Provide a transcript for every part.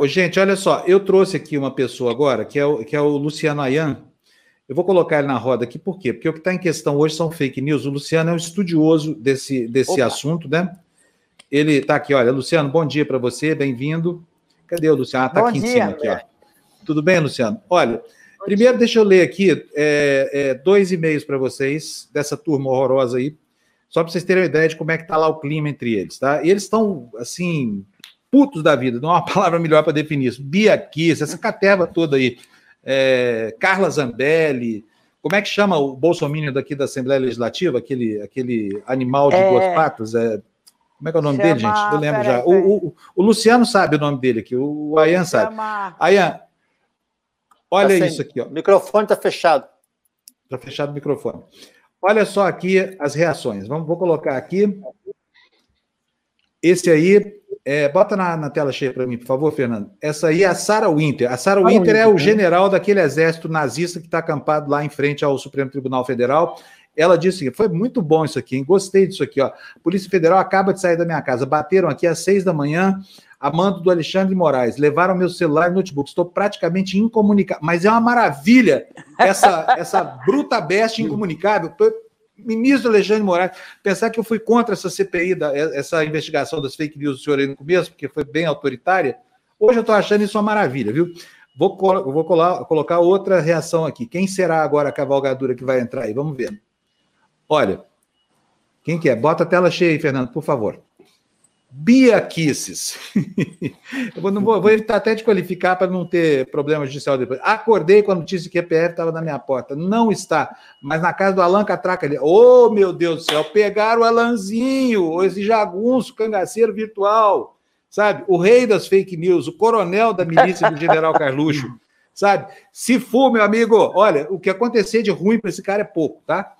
Ô, gente, olha só, eu trouxe aqui uma pessoa agora, que é o, que é o Luciano Ayan. Eu vou colocar ele na roda aqui, por quê? Porque o que está em questão hoje são fake news. O Luciano é um estudioso desse, desse assunto, né? Ele está aqui, olha, Luciano, bom dia para você, bem-vindo. Cadê o Luciano? Ah, está aqui dia, em cima, aqui, ó. Tudo bem, Luciano? Olha, primeiro deixa eu ler aqui é, é, dois e-mails para vocês, dessa turma horrorosa aí, só para vocês terem uma ideia de como é que está lá o clima entre eles, tá? E eles estão, assim, putos da vida, não há uma palavra melhor para definir isso. Bia Kiss, essa caterva toda aí. É, Carla Zambelli, como é que chama o Bolsonaro daqui da Assembleia Legislativa, aquele, aquele animal de é... duas patas? É, como é que é o nome chama... dele, gente? Eu lembro já. O, o, o, Luciano sabe o nome dele aqui, o Ayan sabe. Chama... Ayan, olha tá isso aqui. Ó. O microfone está fechado. Está fechado o microfone. Olha só aqui as reações. Vamos, vou colocar aqui. Esse aí é, bota na, na, tela cheia para mim, por favor, Fernando. Essa aí é a Sarah Winter. A Sarah Winter, Winter é o né? general daquele exército nazista que está acampado lá em frente ao Supremo Tribunal Federal. Ela disse que foi muito bom isso aqui, hein? gostei disso aqui. Ó. A Polícia Federal acaba de sair da minha casa, bateram aqui às seis da manhã, a mando do Alexandre Moraes, levaram meu celular e notebook, estou praticamente incomunicável. Mas é uma maravilha essa, essa bruta besta incomunicável ministro Alexandre Moraes, pensar que eu fui contra essa CPI, da, essa investigação das fake news do senhor aí no começo, porque foi bem autoritária, hoje eu estou achando isso uma maravilha, viu? Vou, vou colar, colocar outra reação aqui. Quem será agora a cavalgadura que vai entrar aí? Vamos ver. Olha, quem que é? Bota a tela cheia aí, Fernando, por favor. Bia Kisses. eu vou, vou, vou, evitar até de qualificar para não ter problema judicial depois. Acordei com a notícia que a PF estava na minha porta. Não está. Mas na casa do Alan Catraca ali. Oh, meu Deus do céu, pegaram o Alanzinho, esse jagunço, cangaceiro virtual. Sabe? O rei das fake news, o coronel da milícia do general Carluxo. Sabe? Se for, meu amigo, olha, o que acontecer de ruim para esse cara é pouco, tá?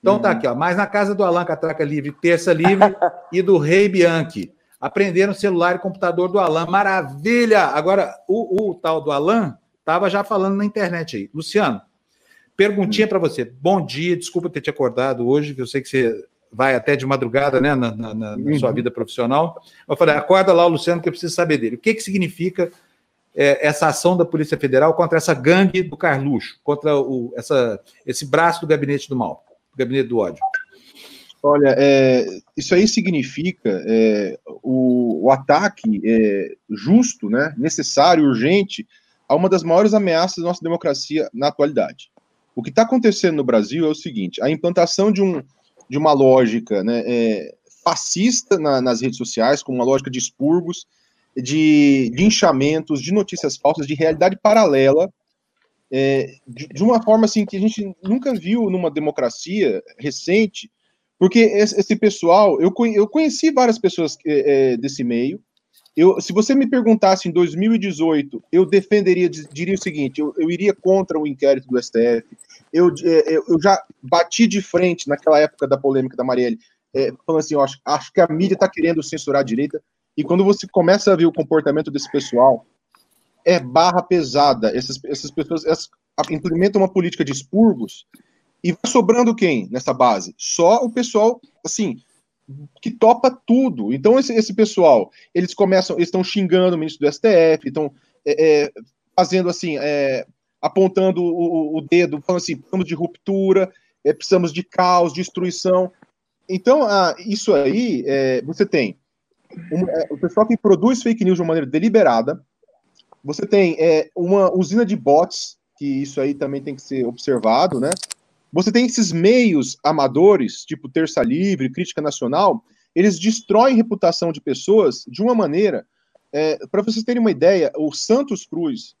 Então tá uhum. tá aqui, ó. Mas na casa do Alan Catraca Livre, terça livre, e do Rei Bianchi. Aprenderam celular e computador do Alan. Maravilha! Agora, o, o tal do Alan estava já falando na internet aí. Luciano, perguntinha para você. Bom dia, desculpa ter te acordado hoje, que eu sei que você vai até de madrugada, né, na, na, na uhum. sua vida profissional. Eu falei, acorda lá, Luciano, que eu preciso saber dele. O que, que significa é, essa ação da Polícia Federal contra essa gangue do Carluxo, contra o, essa, esse braço do gabinete do mal, do gabinete do ódio? Olha, é, isso aí significa é, o, o, ataque é, justo, né, necessário, urgente, a uma das maiores ameaças da nossa democracia na atualidade. O que está acontecendo no Brasil é o seguinte: a implantação de, um, de uma lógica né, é, fascista na, nas redes sociais, com uma lógica de expurgos, de linchamentos, de notícias falsas, de realidade paralela, é, de, de, uma forma assim que a gente nunca viu numa democracia recente porque esse pessoal, eu, eu conheci várias pessoas é, desse meio. Eu, se você me perguntasse em 2018, eu defenderia, diria o seguinte: eu, eu iria contra o inquérito do STF. Eu, é, eu já bati de frente naquela época da polêmica da Marielle, é, falando assim: eu acho, acho que a mídia está querendo censurar a direita. E quando você começa a ver o comportamento desse pessoal, é barra pesada. Essas, essas pessoas implementam uma política de expurgos e vai sobrando quem nessa base? Só o pessoal, assim, que topa tudo. Então, esse, esse pessoal, eles começam, eles estão xingando o ministro do STF, estão é, é, fazendo assim, é, apontando o, o, dedo, falando assim, precisamos de ruptura, é, precisamos de caos, destruição. Então, isso aí, é, você tem um, é, o pessoal que produz fake news de uma maneira deliberada, você tem uma usina de bots, que isso aí também tem que ser observado, né? Você tem esses meios amadores, tipo Terça Livre, Crítica Nacional, eles destroem reputação de pessoas de uma maneira. É, Para vocês terem uma ideia, o Santos Cruz,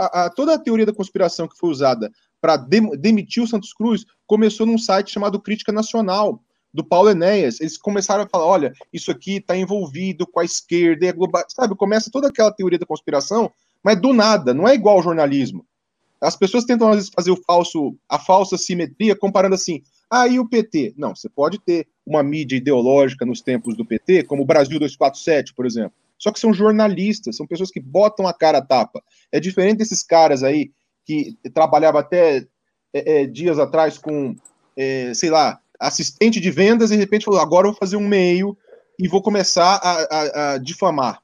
a, a, toda a teoria da conspiração que foi usada para dem, demitir o Santos Cruz começou num site chamado Crítica Nacional, do Paulo Enéas. Eles começaram a falar: olha, isso aqui está envolvido com a esquerda, é global. Sabe, começa toda aquela teoria da conspiração, mas do nada, não é igual ao jornalismo. As pessoas tentam, às vezes, fazer o falso, a falsa simetria, comparando assim, ah, o PT? Não, você pode ter uma mídia ideológica nos tempos do PT, como o Brasil 247, por exemplo. Só que são jornalistas, são pessoas que botam a cara a tapa. É diferente desses caras aí que trabalhavam até é, é, dias atrás com, é, sei lá, assistente de vendas e de repente falou: agora eu vou fazer um meio e vou começar a, a, a difamar.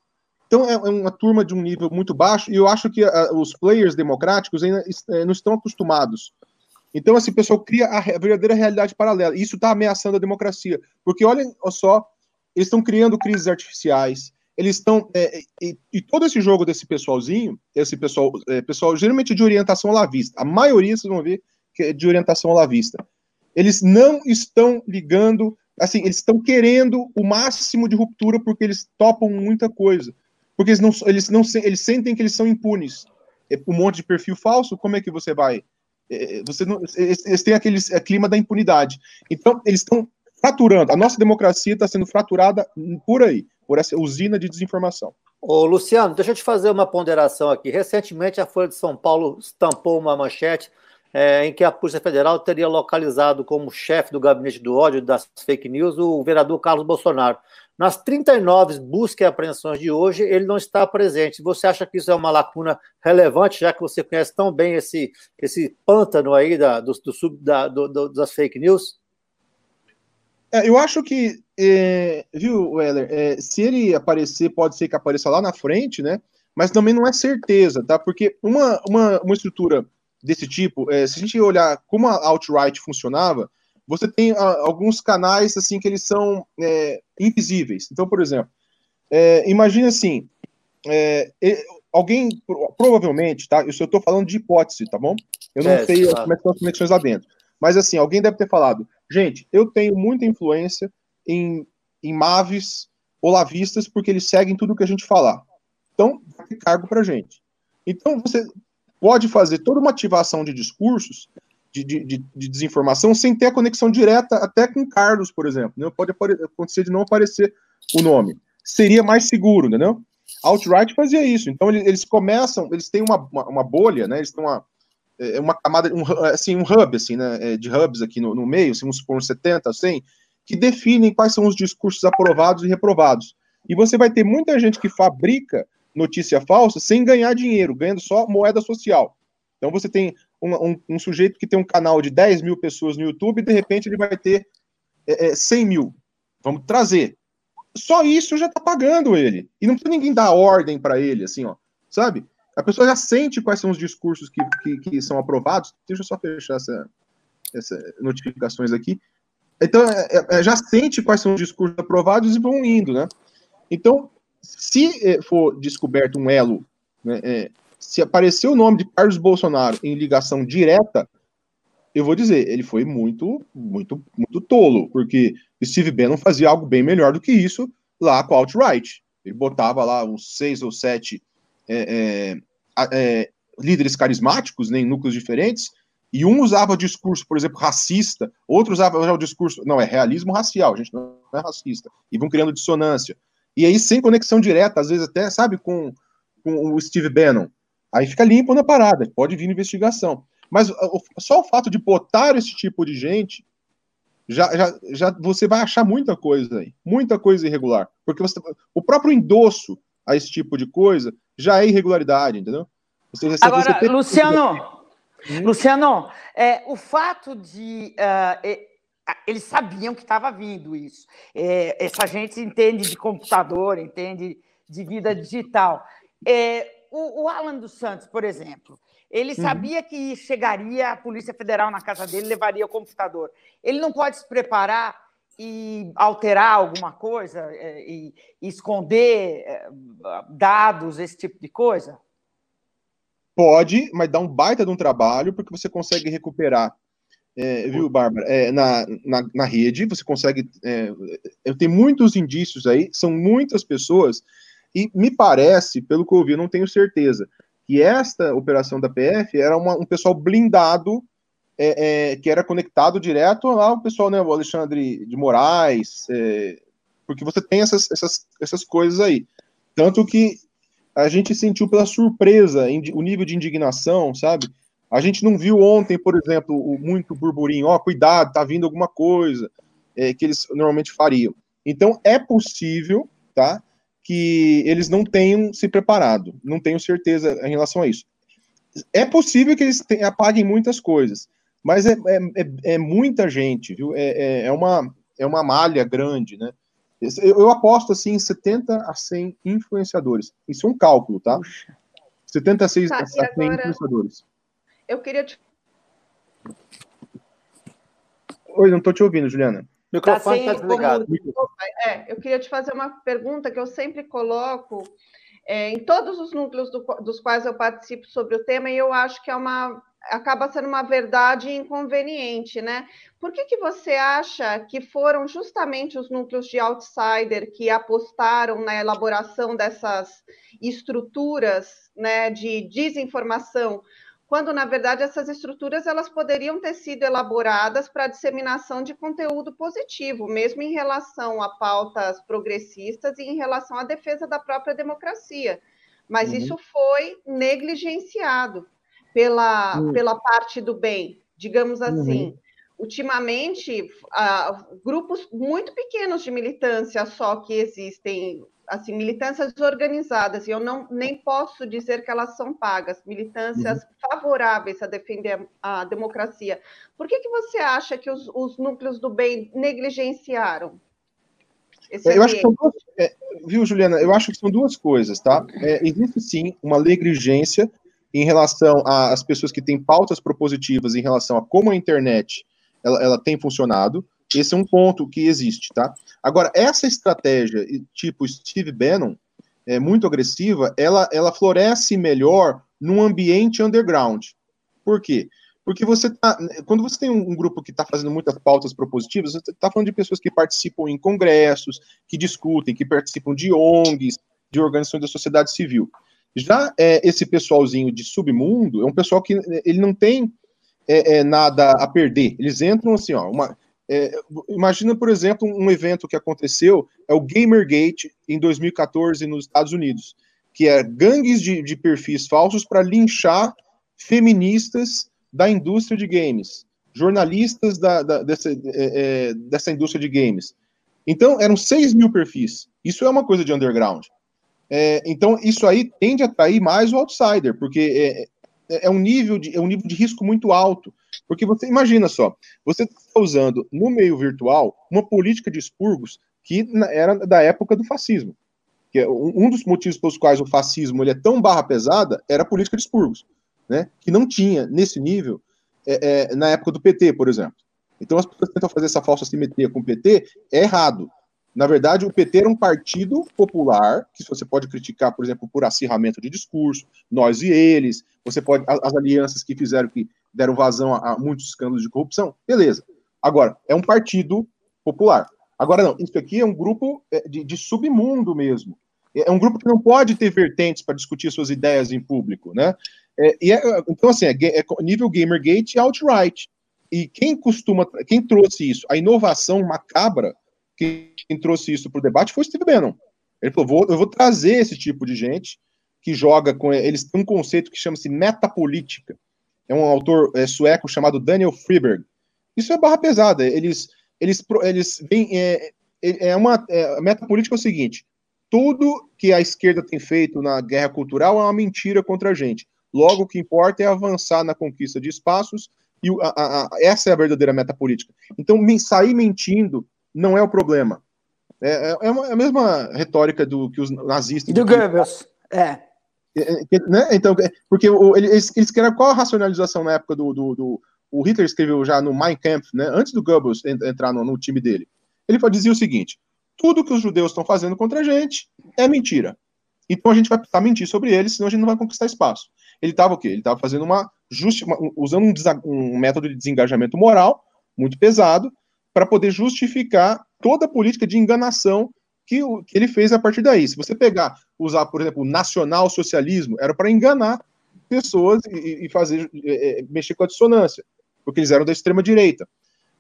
Então é, é uma turma de um nível muito baixo, e eu acho que a, os players democráticos ainda é, não estão acostumados. Então, assim, o pessoal cria a, a verdadeira realidade paralela. E isso está ameaçando a democracia. Porque olhem só, eles estão criando crises artificiais, eles estão. É, e, e, todo esse jogo desse pessoalzinho, esse pessoal, é, pessoal geralmente de orientação lavista, a maioria vocês vão ver que é de orientação lavista. Eles não estão ligando, assim, eles estão querendo o máximo de ruptura porque eles topam muita coisa. Porque eles não, eles não eles sentem que eles são impunes. É, um monte de perfil falso, como é que você vai? É, você não, eles, eles têm aquele clima da impunidade. Então, eles estão fraturando. A nossa democracia está sendo fraturada por aí por essa usina de desinformação. Ô, Luciano, deixa eu te fazer uma ponderação aqui. Recentemente, a Folha de São Paulo estampou uma manchete é, em que a Polícia Federal teria localizado como chefe do gabinete do ódio das fake news o vereador Carlos Bolsonaro. Nas 39 buscas e apreensões de hoje, ele não está presente. Você acha que isso é uma lacuna relevante, já que você conhece tão bem esse, esse pântano aí da, do, do, da, do, das fake news? É, eu acho que, é, viu, Weller, é, se ele aparecer, pode ser que apareça lá na frente, né? Mas também não é certeza, tá? Porque uma, uma, uma estrutura desse tipo, é, se a gente olhar como a alt-right funcionava, você tem a, ah, alguns canais, assim, que eles são é, invisíveis. Então, por exemplo, é, imagine assim, alguém, provavelmente, tá? Eu estou falando de hipótese, tá bom? Eu não sei claro. como é que são as conexões lá dentro. Mas, assim, alguém deve ter falado, Gente, eu tenho muita influência em, em Maves olavistas porque eles seguem tudo que a gente falar. Então, cargo para gente. Então, você pode fazer toda uma ativação de discursos de, de, de, de, desinformação sem ter a conexão direta até com Carlos, por exemplo. Né? Pode acontecer de não aparecer o nome. Seria mais seguro, entendeu? Outright fazia isso. Então, eles, eles começam, eles têm uma, uma, uma bolha, né? Eles têm uma, é, é uma camada, um, assim, um hub, assim, né, é, de hubs aqui no, no meio, assim, supor uns 70, 100, que definem quais são os discursos aprovados e reprovados. E você vai ter muita gente que fabrica notícia falsa sem ganhar dinheiro, ganhando só moeda social. Então você tem um, um, um sujeito que tem um canal de 10 mil pessoas no YouTube e de repente ele vai ter é, é, 100 mil. Vamos trazer. Só isso já está pagando ele. E não precisa ninguém dar ordem para ele, assim, ó. Sabe? A pessoa já sente quais são os discursos que, que, que são aprovados. Deixa eu só fechar essa, essa notificações aqui. Então, é, é, já sente quais são os discursos aprovados e vão indo, né? Então, se é, for descoberto um elo, né, é, se aparecer o nome de Carlos Bolsonaro em ligação direta, eu vou dizer, ele foi muito, muito, muito tolo, porque Steve Bannon fazia algo bem melhor do que isso lá com a alt-right. Ele botava lá uns seis ou sete é, é, líderes carismáticos né, em núcleos diferentes, e um usava discurso, por exemplo, racista, outro usava o discurso, não, é realismo racial, a gente não é racista, e vão criando dissonância. E aí, sem conexão direta, às vezes até, sabe, com, com o Steve Bannon. Aí fica limpo na parada, pode vir investigação. Mas só o fato de botar esse tipo de gente, já, já, já você vai achar muita coisa aí, muita coisa irregular. Porque você, o próprio endosso a esse tipo de coisa já é irregularidade, entendeu? Seja, Agora. Luciano, hum? Luciano, é, o fato de uh, é, eles sabiam que estava vindo isso. É, essa gente entende de computador, entende de vida digital. É, o, o, Alan dos Santos, por exemplo, ele uhum. sabia que chegaria a Polícia Federal na casa dele, levaria o computador. Ele não pode se preparar e alterar alguma coisa é, e, esconder é, dados, esse tipo de coisa? Pode, mas dá um baita de um trabalho, porque você consegue recuperar, é, viu, Bárbara? É, na, na, na, rede, você consegue. É, eu tenho muitos indícios aí, são muitas pessoas, e me parece, pelo que eu ouvi, não tenho certeza, que esta operação da PF era uma, um pessoal blindado é, é, que era conectado direto lá o pessoal, né, o Alexandre de Moraes, é, porque você tem essas, essas, essas coisas aí. Tanto que a gente sentiu pela surpresa o nível de indignação, sabe? A gente não viu ontem, por exemplo, o muito burburinho, ó, oh, cuidado, tá vindo alguma coisa, é, que eles normalmente fariam. Então, é possível, tá, que eles não tenham se preparado, não tenho certeza em relação a isso. É possível que eles apaguem muitas coisas, mas é, é, é, é muita gente, viu? É, é, é, uma, é uma malha grande, né? Eu aposto assim em 70 a 100 influenciadores. Isso é um cálculo, tá? Puxa. 70 a 100 tá, influenciadores. Eu queria te... Oi, não estou te ouvindo, Juliana. O microfone está tá desligado. É, eu queria te fazer uma pergunta que eu sempre coloco é, em todos os núcleos do, dos quais eu participo sobre o tema, e eu acho que é uma acaba sendo uma verdade inconveniente, né? Por que, que você acha que foram justamente os núcleos de outsider que apostaram na elaboração dessas estruturas né, de desinformação, quando na verdade essas estruturas elas poderiam ter sido elaboradas para disseminação de conteúdo positivo, mesmo em relação a pautas progressistas e em relação à defesa da própria democracia. Mas uhum. isso foi negligenciado pela, uhum. pela parte do bem, digamos assim. Uhum. Ultimamente, uh, grupos muito pequenos de militância só que existem, assim, militâncias organizadas, e eu não nem posso dizer que elas são pagas, militâncias uhum. favoráveis a defender a, a, democracia. Por que, que você acha que os, os núcleos do bem negligenciaram? Esse eu acho que são duas, é, viu, Juliana? Eu acho que são duas coisas, tá? É, existe sim uma negligência em relação às pessoas que têm pautas propositivas em relação a como a internet ela, ela tem funcionado. Esse é um ponto que existe, tá? Agora, essa estratégia, tipo Steve Bannon, é muito agressiva, ela, ela floresce melhor num ambiente underground. Por quê? Porque você tá, quando você tem um, grupo que está fazendo muitas pautas propositivas, você está falando de pessoas que participam em congressos, que discutem, que participam de ONGs, de organizações da sociedade civil. Já é, esse pessoalzinho de submundo é um pessoal que ele não tem é, é, nada a perder. Eles entram assim, ó, uma, é, imagina, por exemplo, um evento que aconteceu, é o Gamergate, em 2014, nos Estados Unidos, que é gangues de, de perfis falsos para linchar feministas da indústria de games, jornalistas da, da dessa, é, é, dessa indústria de games. Então, eram 6 mil perfis. Isso é uma coisa de underground. É, então, isso aí tende a atrair mais o outsider, porque é, é, um nível de, é um nível de risco muito alto. Porque você imagina só, você está usando no meio virtual uma política de expurgos que era da época do fascismo. Que é um dos motivos pelos quais o fascismo ele é tão barra pesada era a política de expurgos, né? Que não tinha nesse nível é, é, na época do PT, por exemplo. Então as pessoas tentam fazer essa falsa simetria com o PT, é errado. Na verdade, o PT era um partido popular, que você pode criticar, por exemplo, por acirramento de discurso, nós e eles, você pode, as, alianças que fizeram, que deram vazão a, a muitos escândalos de corrupção, beleza. Agora, é um partido popular. Agora, não, isso aqui é um grupo é, de, de submundo mesmo. É, é um grupo que não pode ter vertentes para discutir suas ideias em público, né? É, e é, então, assim, é, é nível Gamergate e outright. E quem costuma, quem trouxe isso? A inovação macabra quem trouxe isso para o debate foi o Steve Bannon. Ele falou: vou, eu vou trazer esse tipo de gente que joga com. Eles têm um conceito que chama-se metapolítica. É um autor é, sueco chamado Daniel Friberg. Isso é barra pesada. Eles, eles, eles vêm. É, é, é uma. É, a metapolítica é o seguinte: tudo que a esquerda tem feito na guerra cultural é uma mentira contra a gente. Logo, o que importa é avançar na conquista de espaços, e a, a, a, essa é a verdadeira metapolítica. Então, sair mentindo não é o problema. É, é, é, é a mesma retórica do que os nazistas. Do Goebbels, é. É, é né? Então, porque o, eles, eles qual a racionalização na época do, do, do, O Hitler escreveu já no Mein Kampf, né, antes do Goebbels entrar no, no time dele. Ele dizia o seguinte: tudo que os judeus estão fazendo contra a gente é mentira. Então a gente vai precisar mentir sobre eles, senão a gente não vai conquistar espaço. Ele estava o quê? Ele estava fazendo uma, justi uma usando um, um método de desengajamento moral muito pesado para poder justificar toda a política de enganação que, o, que ele fez a partir daí. Se você pegar, usar, por exemplo, o nacional-socialismo, era para enganar pessoas e, e fazer é, é, mexer com a dissonância, porque eles eram da extrema-direita.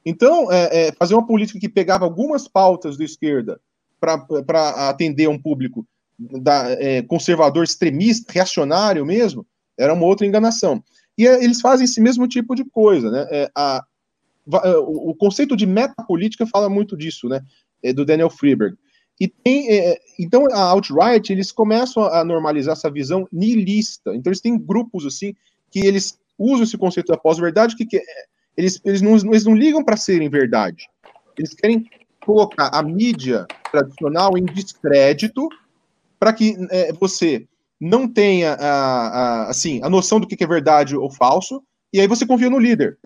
Então, é, é, fazer uma política que pegava algumas pautas da esquerda para atender um público da, é, conservador, extremista, reacionário mesmo, era uma outra enganação. E é, eles fazem esse mesmo tipo de coisa, né? É, a, o conceito de metapolítica fala muito disso, né? Do Daniel Freeberg. E tem, é, então a alt-right eles começam a normalizar essa visão nihilista. Então eles têm grupos assim que eles usam esse conceito da pós-verdade que, que eles, eles, não, eles não ligam para serem verdade. Eles querem colocar a mídia tradicional em descrédito para que é, você não tenha a, a, assim, a noção do que é verdade ou falso, e aí você confia no líder,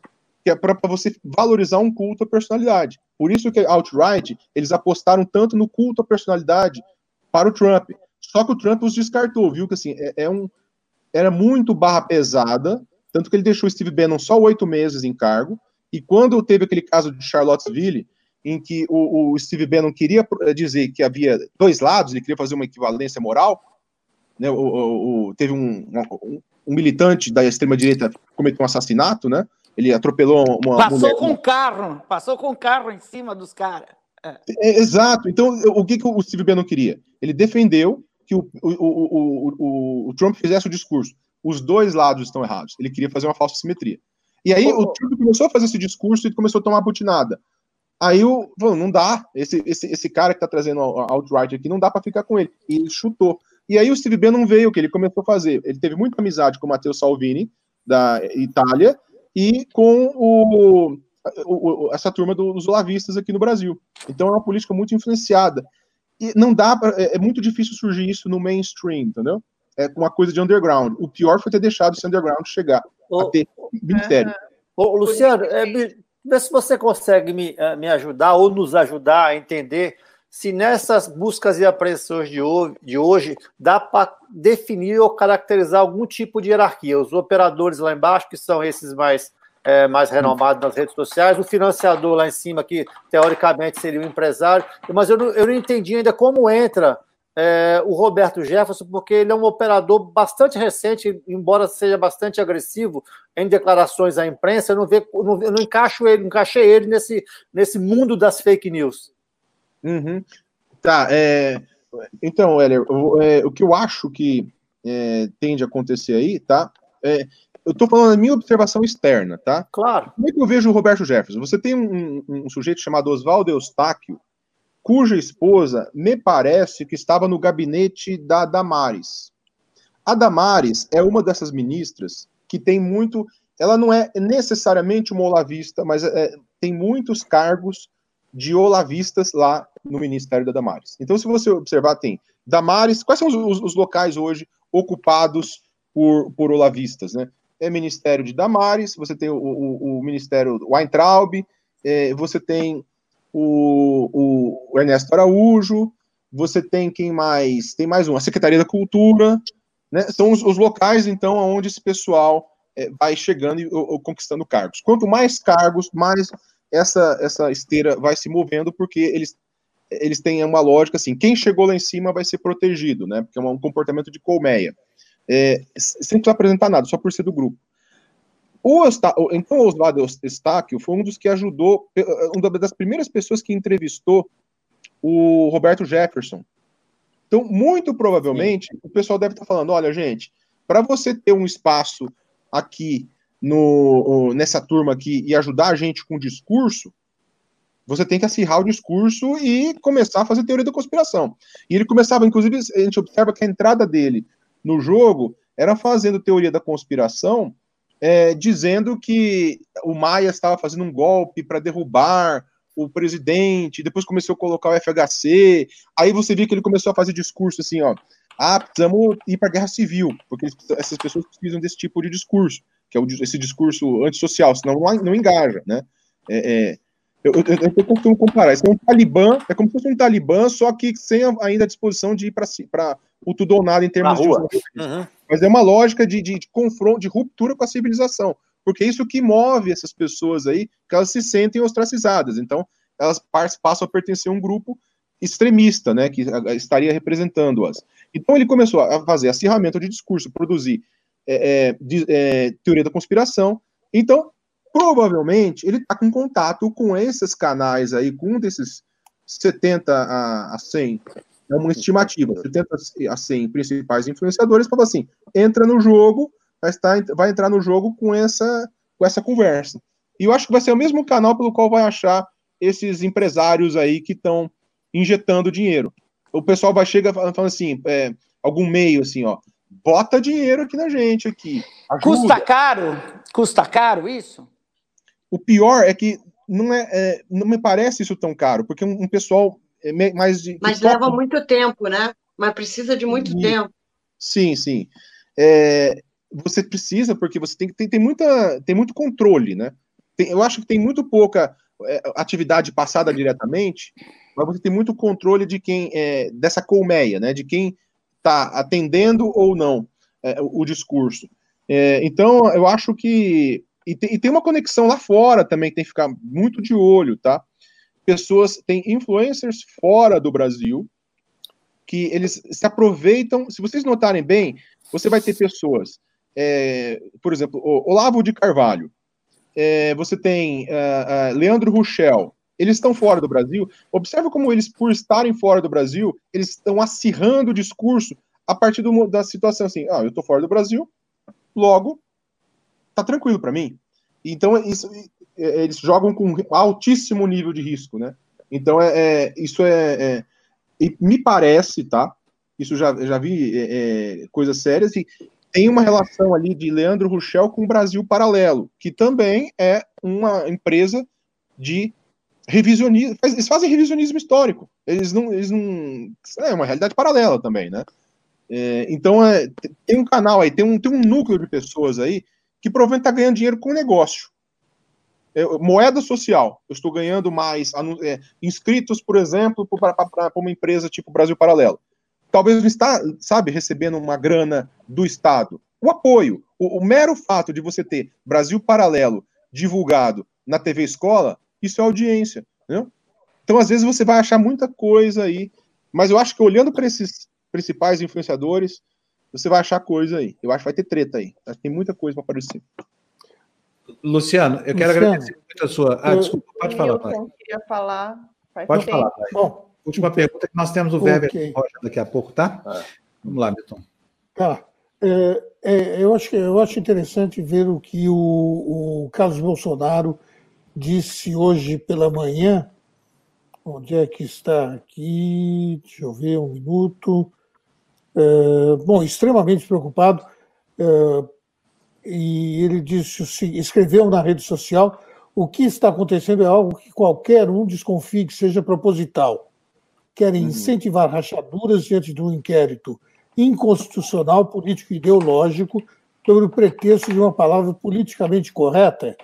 que é para você valorizar um culto à personalidade. Por isso que outright eles apostaram tanto no culto à personalidade para o Trump. Só que o Trump os descartou, viu que assim é, é um era muito barra pesada, tanto que ele deixou Steve Bannon só oito meses em cargo. E quando teve aquele caso de Charlottesville, em que o, o Steve Bannon queria dizer que havia dois lados, ele queria fazer uma equivalência moral, né, o, o, o teve um, um, um, militante da extrema-direita cometeu um assassinato, né? Ele atropelou uma. Passou mulher, com o carro, passou com o carro em cima dos caras. É. É, exato. Então, o que, que o Steve Bannon queria? Ele defendeu que o, o, o, o, Trump fizesse o discurso. Os dois lados estão errados. Ele queria fazer uma falsa simetria. E aí oh. o Trump começou a fazer esse discurso e começou a tomar butinada. Aí o não dá. Esse, esse, esse cara que está trazendo a outright aqui, não dá para ficar com ele. E ele chutou. E aí o Steve Bannon veio, o que ele começou a fazer? Ele teve muita amizade com o Matteo Salvini, da Itália, e com o, o, essa turma dos olavistas aqui no Brasil. Então é uma política muito influenciada. E não dá, pra, é, é, muito difícil surgir isso no mainstream, entendeu? É uma coisa de underground. O pior foi ter deixado esse underground chegar ô, a ter ministério. Ô, Luciano, é, vê se você consegue me, eh, me ajudar ou nos ajudar a entender se nessas buscas e apreensões de hoje, de hoje dá para definir ou caracterizar algum tipo de hierarquia. Os operadores lá embaixo, que são esses mais, é, mais renomados nas redes sociais, o financiador lá em cima, que teoricamente seria o empresário, mas eu não, eu não entendi ainda como entra é, o Roberto Jefferson, porque ele é um operador bastante recente, embora seja bastante agressivo em declarações à imprensa, eu não, ve, eu não, eu não encaixo ele, encaixei ele nesse, nesse mundo das fake news. Uhum. Tá, é, então, Heller, o, é, o que eu acho que é, tende a acontecer aí, tá? É, eu estou falando da minha observação externa, tá? Claro. Como é que eu vejo o Roberto Jefferson? Você tem um, um, um sujeito chamado Oswaldo Eustáquio, cuja esposa me parece que estava no gabinete da Damares. A Damares é uma dessas ministras que tem muito. Ela não é necessariamente uma olavista, mas é, tem muitos cargos de olavistas lá no Ministério da Damares. Então, se você observar, tem Damares. Quais são os, os, locais hoje ocupados por, por olavistas, né? É Ministério de Damares, você tem o, o, o Ministério Weintraub, é, você tem o, o, Ernesto Araújo, você tem quem mais? Tem mais um, a Secretaria da Cultura, né? São os, os locais, então, onde esse pessoal é, vai chegando e ou, conquistando cargos. Quanto mais cargos, mais essa, essa esteira vai se movendo, porque eles, eles têm uma lógica assim: quem chegou lá em cima vai ser protegido, né? Porque é um comportamento de colmeia. É, sem precisar apresentar nada, só por ser do grupo. O então, o Oswaldo Estáquio foi um dos que ajudou, uma das primeiras pessoas que entrevistou o Roberto Jefferson. Então, muito provavelmente, Sim. o pessoal deve estar falando: olha, gente, para você ter um espaço aqui no, nessa turma aqui e ajudar a gente com o discurso, você tem que acirrar o discurso e começar a fazer teoria da conspiração. E ele começava, inclusive, a gente observa que a entrada dele no jogo era fazendo teoria da conspiração, é, dizendo que o Maia estava fazendo um golpe para derrubar o presidente, depois começou a colocar o FHC, aí você viu que ele começou a fazer discurso assim, ó, ah, precisamos ir para a guerra civil, porque essas pessoas precisam desse tipo de discurso que é esse discurso antissocial, senão não, não engaja, né? É, é, eu, eu, eu costumo comparar, isso é um talibã, é como se fosse um talibã, só que sem ainda a disposição de ir para o tudo ou nada em termos de. Uhum. Mas é uma lógica de, de, de, confronto, de ruptura com a civilização, porque é isso que move essas pessoas aí, que elas se sentem ostracizadas, então elas passam a pertencer a um grupo extremista, né, que estaria representando-as. Então ele começou a fazer acirramento de discurso, produzir é, é, de, é, teoria da conspiração. Então, provavelmente, ele está com contato com esses canais aí, com um desses 70 a, a 100, é uma estimativa, 70 a 100 principais influenciadores, falou assim, entra no jogo, vai, estar, vai entrar no jogo com essa, com essa conversa. E eu acho que vai ser o mesmo canal pelo qual vai achar esses empresários aí que estão injetando dinheiro. O pessoal vai chegar falando assim, é, algum meio assim, ó, bota dinheiro aqui na gente aqui. Ajuda. Custa caro? Custa caro isso? O pior é que não é, é, não me parece isso tão caro, porque um, um pessoal é, mais de. Mas leva muito tempo, né? Mas precisa de muito sim. tempo. Sim, sim. É, você precisa, porque você tem que tem, tem, muita, tem muito controle, né? Tem, eu acho que tem muito pouca é, atividade passada diretamente, mas você tem muito controle de quem é, dessa colmeia, né? De quem está atendendo ou não é, o, o, discurso. É, então, eu acho que e tem, e tem, uma conexão lá fora também que tem que ficar muito de olho, tá? Pessoas, tem influencers fora do Brasil que eles se aproveitam. Se vocês notarem bem, você vai ter pessoas, é, por exemplo, Olavo de Carvalho, é, você tem uh, uh, Leandro Ruchel, eles estão fora do Brasil. Observe como eles, por estarem fora do Brasil, eles estão acirrando o discurso a partir do, da situação assim: ah, eu estou fora do Brasil, logo tá tranquilo para mim. Então isso, é, eles jogam com altíssimo nível de risco, né? Então é, é isso é, é, me parece, tá? Isso já já vi é, é coisas sérias e tem uma relação ali de Leandro Ruchel com o Brasil Paralelo, que também é uma empresa de revisionismo. Eles fazem revisionismo histórico. Eles não, eles não. É uma realidade paralela também, né? É, então é, tem um canal aí, tem um, tem um núcleo de pessoas aí que provavelmente está ganhando dinheiro com o negócio. É, moeda social. Eu estou ganhando mais é, inscritos, por exemplo, para uma empresa tipo Brasil Paralelo talvez não está, sabe, recebendo uma grana do Estado. O apoio, o, o, mero fato de você ter Brasil Paralelo divulgado na TV Escola, isso é audiência. Entendeu? Então, às vezes, você vai achar muita coisa aí, mas eu acho que olhando para esses principais influenciadores, você vai achar coisa aí. Eu acho que vai ter treta aí. Tem muita coisa para aparecer. Luciano, eu quero Luciano, agradecer muito a sua. Ah, desculpa, pode falar, pai. Eu queria falar. Pode falar, pai. Bom, Última pergunta que nós temos o okay. Weber Rocha daqui a pouco, tá? É. Vamos lá, Milton. Tá. É, é, eu, acho, eu acho interessante ver o que o, o Carlos Bolsonaro disse hoje pela manhã. Onde é que está aqui? Deixa eu ver um minuto. É, bom, extremamente preocupado. É, e ele disse, escreveu na rede social: o que está acontecendo é algo que qualquer um desconfie que seja proposital querem uhum. incentivar rachaduras diante de um inquérito inconstitucional, político e ideológico sobre o pretexto de uma palavra politicamente correta?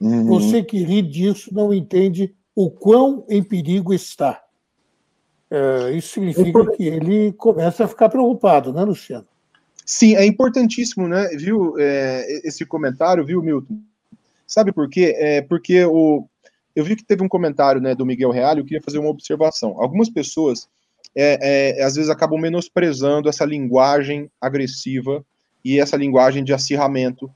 Uhum. Você que ri disso não entende o quão em perigo está. É, isso significa que ele começa a ficar preocupado, né, Luciano? Sim, é importantíssimo, né, viu, é, esse comentário, viu, Milton? Sabe por quê? É porque o, eu vi que teve um comentário né, do Miguel Real, eu queria fazer uma observação. Algumas pessoas, é, é, às vezes, acabam menosprezando essa linguagem agressiva e essa linguagem de acirramento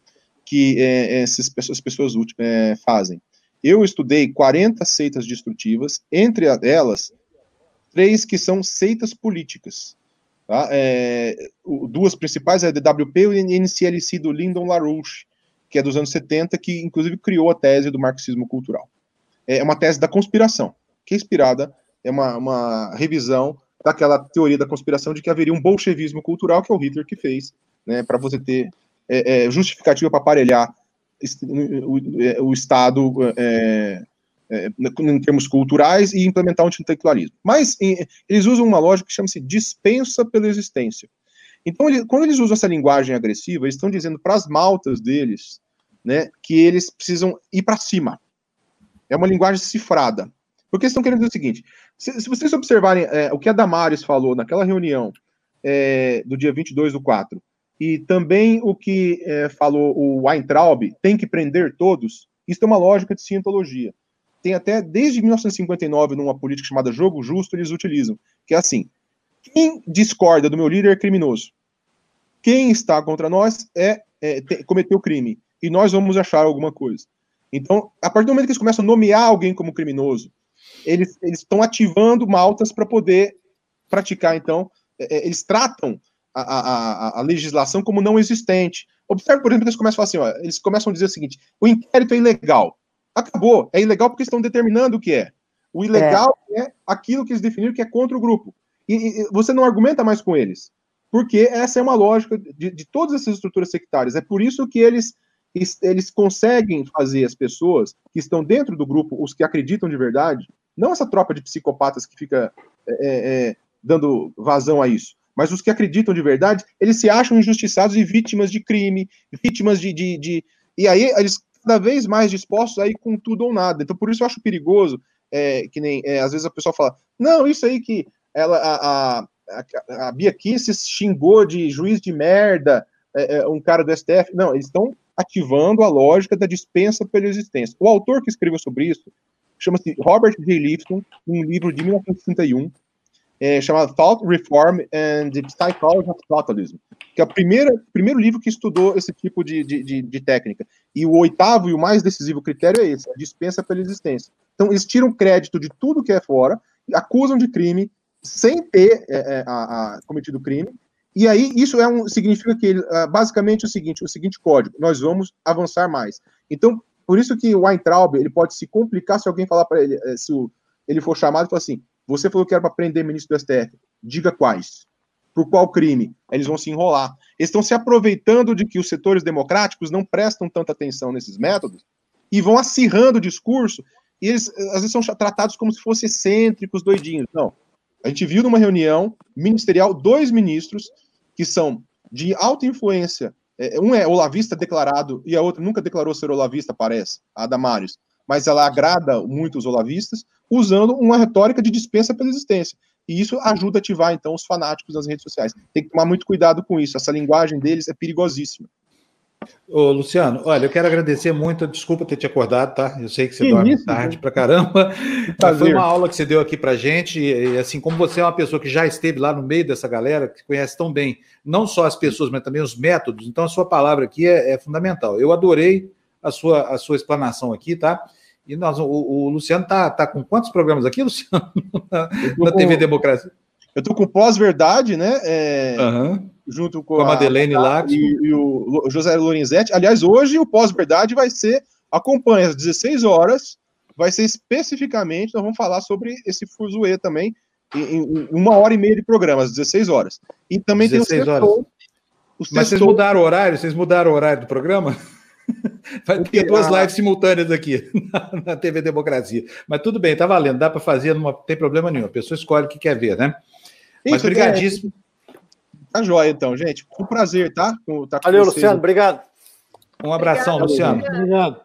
que é, essas pessoas, pessoas é, fazem. Eu estudei 40 seitas destrutivas, entre elas, três que são seitas políticas. Tá? É, duas principais é a DWP e o NCLC do Lyndon LaRouche, que é dos anos 70, que inclusive criou a tese do marxismo cultural é uma tese da conspiração, que é inspirada, é uma, uma revisão daquela teoria da conspiração de que haveria um bolchevismo cultural, que é o Hitler que fez, né, para você ter é, é, justificativa para aparelhar o, o Estado é, é, em termos culturais e implementar o intelectualismo. Mas eles usam uma lógica que chama-se dispensa pela existência. Então, ele, quando eles usam essa linguagem agressiva, eles estão dizendo para as maltas deles né, que eles precisam ir para cima, é uma linguagem cifrada. Porque eles estão querendo dizer o seguinte: se, se vocês observarem é, o que a Damares falou naquela reunião é, do dia 22 do 4, e também o que é, falou o Weintraub, tem que prender todos, isso é uma lógica de cientologia. Tem até desde 1959, numa política chamada jogo justo, eles utilizam, que é assim: quem discorda do meu líder é criminoso. Quem está contra nós é, é cometeu crime. E nós vamos achar alguma coisa. Então, a partir do momento que eles começam a nomear alguém como criminoso, eles estão ativando maltas para poder praticar. Então, é, é, eles tratam a, a, a, legislação como não existente. Observe, por exemplo, que eles começam a falar assim: ó, eles começam a dizer o seguinte: o inquérito é ilegal. Acabou. É ilegal porque estão determinando o que é. O ilegal é, é aquilo que eles definiram que é contra o grupo. E, e, você não argumenta mais com eles. Porque essa é uma lógica de, de todas essas estruturas sectárias. É por isso que eles eles conseguem fazer as pessoas que estão dentro do grupo, os que acreditam de verdade, Não essa tropa de psicopatas que fica é, é, é, dando vazão a isso. Mas os que acreditam de verdade, eles se acham injustiçados e vítimas de crime, vítimas de. de, de... E aí eles cada vez mais dispostos a ir com tudo ou nada. Então, por isso eu acho perigoso, é, que nem é, às vezes a pessoa fala, não, isso aí que ela, a, a, a, a Bia Kicis xingou de juiz de merda, é, é um cara do STF. Não, eles estão ativando a lógica da dispensa pela existência. O autor que escreveu sobre isso chama-se Robert J. Lifton, um livro de 1961, é, chamado Thought Reform and the Psychology of Totalism, que é o primeiro, livro que estudou esse tipo de, de, de, de, técnica. E o oitavo e o mais decisivo critério é esse, a dispensa pela existência. Então, eles tiram crédito de tudo que é fora, acusam de crime, sem ter é, é, a, a, cometido crime, e aí, isso é um, significa que, uh, basicamente, o seguinte, o seguinte código, nós vamos avançar mais. Então, por isso que o Weintraub, ele pode se complicar se alguém falar para ele, eh, se ele for chamado e falar assim, você falou que era para prender ministro do STF, diga quais. Por qual crime? Eles vão se enrolar. Eles estão se aproveitando de que os setores democráticos não prestam tanta atenção nesses métodos e vão acirrando o discurso, e eles, às vezes, são tratados como se fossem excêntricos, doidinhos. Não. A gente viu numa reunião ministerial dois ministros que são de alta influência. É, um é olavista declarado e a outra nunca declarou ser olavista, parece, a Damares. Mas ela agrada muito os olavistas, usando uma retórica de dispensa pela existência. E isso ajuda a ativar, então, os fanáticos nas redes sociais. Tem que tomar muito cuidado com isso. Essa linguagem deles é perigosíssima. Ô, Luciano, olha, eu quero agradecer muito, desculpa ter te acordado, tá? Eu sei que você que dorme isso, tarde pra caramba, mas foi uma aula que você deu aqui pra gente, e assim, como você é uma pessoa que já esteve lá no meio dessa galera, que conhece tão bem, não só as pessoas, mas também os métodos, então a sua palavra aqui é, é fundamental. Eu adorei a sua, a sua explanação aqui, tá? E nós, o, o Luciano tá, tá com quantos programas aqui, Luciano? na, na TV Democracia? Eu estou com pós-verdade, né? É, uhum. Junto com, com a Madeleine lá e, e, o José Lorenzetti. Aliás, hoje o pós-verdade vai ser, acompanha às 16 horas, vai ser especificamente, nós vamos falar sobre esse fuzuê também, em, em, uma hora e meia de programa, às 16 horas. E também 16 tem o horas. Mas vocês mudaram o horário? Vocês mudaram o horário do programa? Vai ter duas lives simultâneas aqui na, na TV Democracia. Mas tudo bem, tá valendo, dá para fazer, não tem problema nenhum. A pessoa escolhe o que quer ver, né? Mas brigadíssimo. Tá joia, então, gente. Foi um prazer, tá? tá Valeu, Luciano. Obrigado. Um abraçado, Luciano. Obrigado.